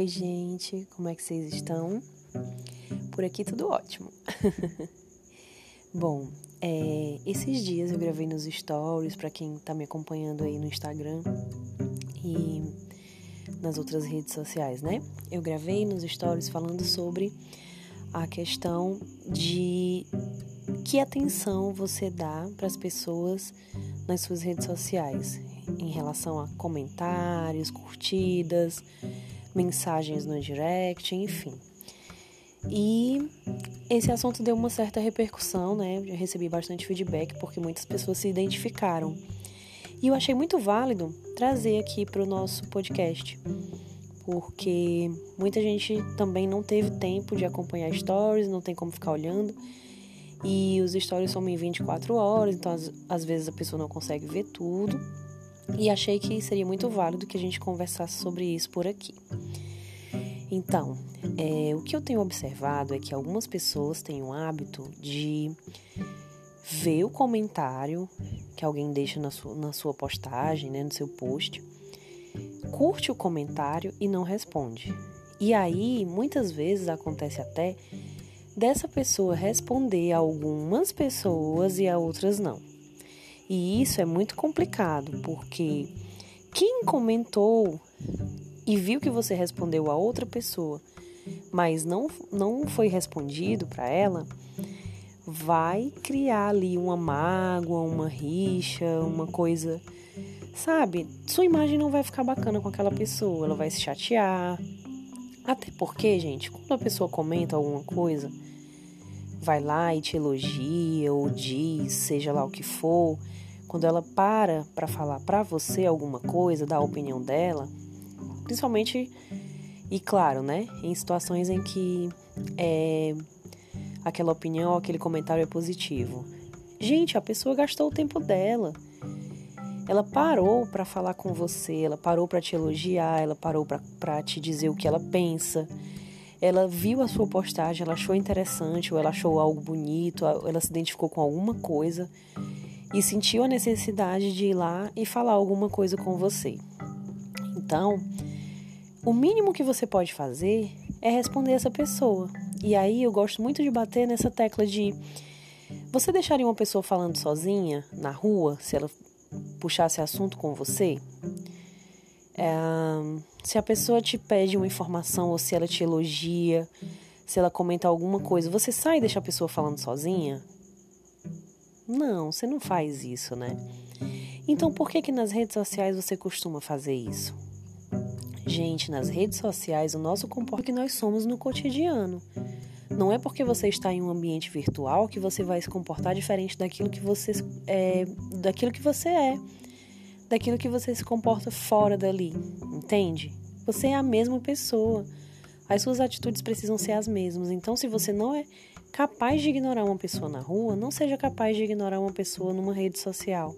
Oi, gente, como é que vocês estão? Por aqui tudo ótimo. Bom, é, esses dias eu gravei nos stories para quem tá me acompanhando aí no Instagram e nas outras redes sociais, né? Eu gravei nos stories falando sobre a questão de que atenção você dá para as pessoas nas suas redes sociais em relação a comentários, curtidas, mensagens no direct, enfim. E esse assunto deu uma certa repercussão, né? Eu recebi bastante feedback porque muitas pessoas se identificaram. E eu achei muito válido trazer aqui para o nosso podcast, porque muita gente também não teve tempo de acompanhar stories, não tem como ficar olhando. E os stories são em 24 horas, então às, às vezes a pessoa não consegue ver tudo. E achei que seria muito válido que a gente conversasse sobre isso por aqui. Então, é, o que eu tenho observado é que algumas pessoas têm o hábito de ver o comentário que alguém deixa na sua, na sua postagem, né, no seu post, curte o comentário e não responde. E aí, muitas vezes acontece até dessa pessoa responder a algumas pessoas e a outras não. E isso é muito complicado, porque quem comentou e viu que você respondeu a outra pessoa, mas não, não foi respondido para ela, vai criar ali uma mágoa, uma rixa, uma coisa. Sabe? Sua imagem não vai ficar bacana com aquela pessoa, ela vai se chatear. Até porque, gente, quando a pessoa comenta alguma coisa, vai lá e te elogia ou diz, seja lá o que for, quando ela para para falar para você alguma coisa, dar a opinião dela, principalmente e claro, né, em situações em que é, aquela opinião, aquele comentário é positivo. Gente, a pessoa gastou o tempo dela. Ela parou para falar com você, ela parou para te elogiar, ela parou para te dizer o que ela pensa ela viu a sua postagem, ela achou interessante, ou ela achou algo bonito, ela se identificou com alguma coisa e sentiu a necessidade de ir lá e falar alguma coisa com você. Então, o mínimo que você pode fazer é responder essa pessoa. E aí eu gosto muito de bater nessa tecla de você deixaria uma pessoa falando sozinha na rua se ela puxasse assunto com você? É, se a pessoa te pede uma informação ou se ela te elogia, se ela comenta alguma coisa, você sai e deixa a pessoa falando sozinha? Não, você não faz isso, né? Então por que que nas redes sociais você costuma fazer isso? Gente, nas redes sociais o nosso comportamento é que nós somos no cotidiano. Não é porque você está em um ambiente virtual que você vai se comportar diferente daquilo que você é, daquilo que você é daquilo que você se comporta fora dali, entende? Você é a mesma pessoa. As suas atitudes precisam ser as mesmas. Então, se você não é capaz de ignorar uma pessoa na rua, não seja capaz de ignorar uma pessoa numa rede social.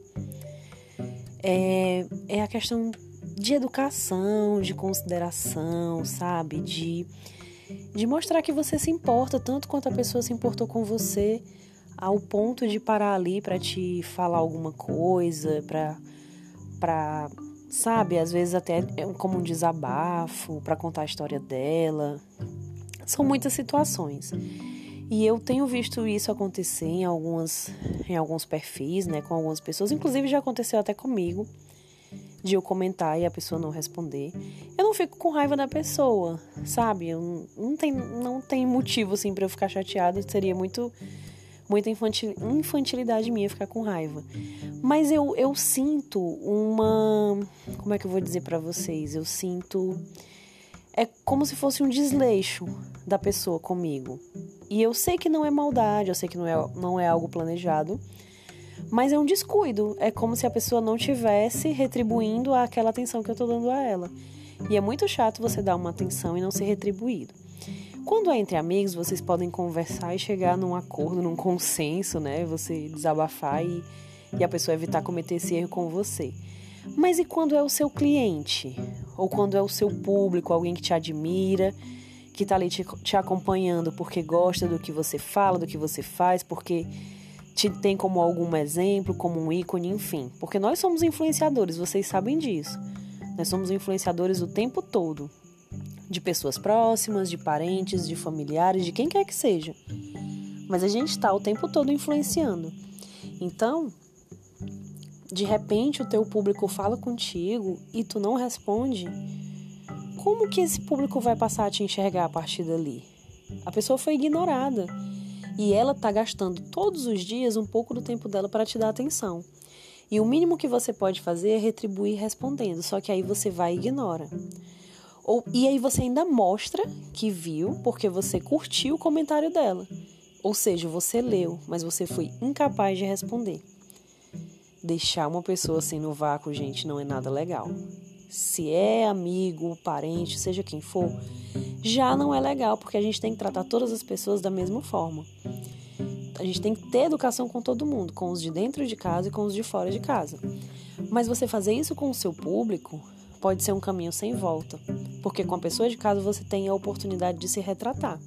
É, é a questão de educação, de consideração, sabe? De, de mostrar que você se importa tanto quanto a pessoa se importou com você, ao ponto de parar ali para te falar alguma coisa, para para, sabe, às vezes até é como um desabafo, para contar a história dela. São muitas situações. E eu tenho visto isso acontecer em algumas em alguns perfis, né, com algumas pessoas, inclusive já aconteceu até comigo de eu comentar e a pessoa não responder. Eu não fico com raiva da pessoa, sabe? Eu não tem não tem motivo assim para eu ficar chateada, seria muito muita infantil, infantilidade minha ficar com raiva. Mas eu, eu sinto uma. Como é que eu vou dizer para vocês? Eu sinto. É como se fosse um desleixo da pessoa comigo. E eu sei que não é maldade, eu sei que não é, não é algo planejado, mas é um descuido. É como se a pessoa não tivesse retribuindo aquela atenção que eu tô dando a ela. E é muito chato você dar uma atenção e não ser retribuído. Quando é entre amigos, vocês podem conversar e chegar num acordo, num consenso, né? Você desabafar e, e a pessoa evitar cometer esse erro com você. Mas e quando é o seu cliente? Ou quando é o seu público, alguém que te admira, que está ali te, te acompanhando porque gosta do que você fala, do que você faz, porque te tem como algum exemplo, como um ícone, enfim. Porque nós somos influenciadores, vocês sabem disso. Nós somos influenciadores o tempo todo de pessoas próximas, de parentes, de familiares, de quem quer que seja. Mas a gente está o tempo todo influenciando. Então, de repente o teu público fala contigo e tu não responde, como que esse público vai passar a te enxergar a partir dali? A pessoa foi ignorada e ela tá gastando todos os dias um pouco do tempo dela para te dar atenção. E o mínimo que você pode fazer é retribuir respondendo, só que aí você vai e ignora. Ou, e aí você ainda mostra que viu porque você curtiu o comentário dela. Ou seja, você leu, mas você foi incapaz de responder. Deixar uma pessoa assim no vácuo, gente, não é nada legal. Se é amigo, parente, seja quem for, já não é legal, porque a gente tem que tratar todas as pessoas da mesma forma. A gente tem que ter educação com todo mundo, com os de dentro de casa e com os de fora de casa. Mas você fazer isso com o seu público pode ser um caminho sem volta, porque com a pessoa de casa você tem a oportunidade de se retratar.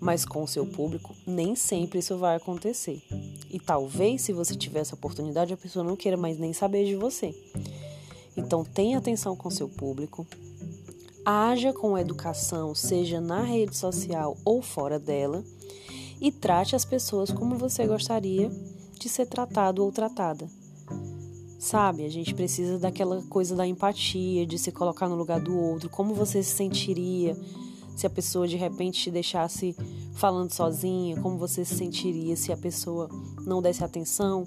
Mas com o seu público, nem sempre isso vai acontecer. E talvez, se você tiver essa oportunidade, a pessoa não queira mais nem saber de você. Então, tenha atenção com seu público, haja com educação, seja na rede social ou fora dela, e trate as pessoas como você gostaria de ser tratado ou tratada. Sabe, a gente precisa daquela coisa da empatia, de se colocar no lugar do outro, como você se sentiria se a pessoa de repente te deixasse falando sozinha, como você se sentiria se a pessoa não desse atenção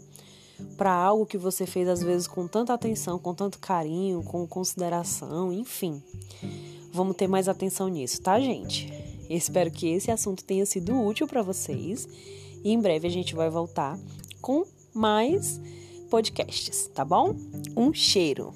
para algo que você fez às vezes com tanta atenção, com tanto carinho, com consideração, enfim. Vamos ter mais atenção nisso, tá, gente? espero que esse assunto tenha sido útil para vocês e em breve a gente vai voltar com mais podcasts, tá bom? Um cheiro.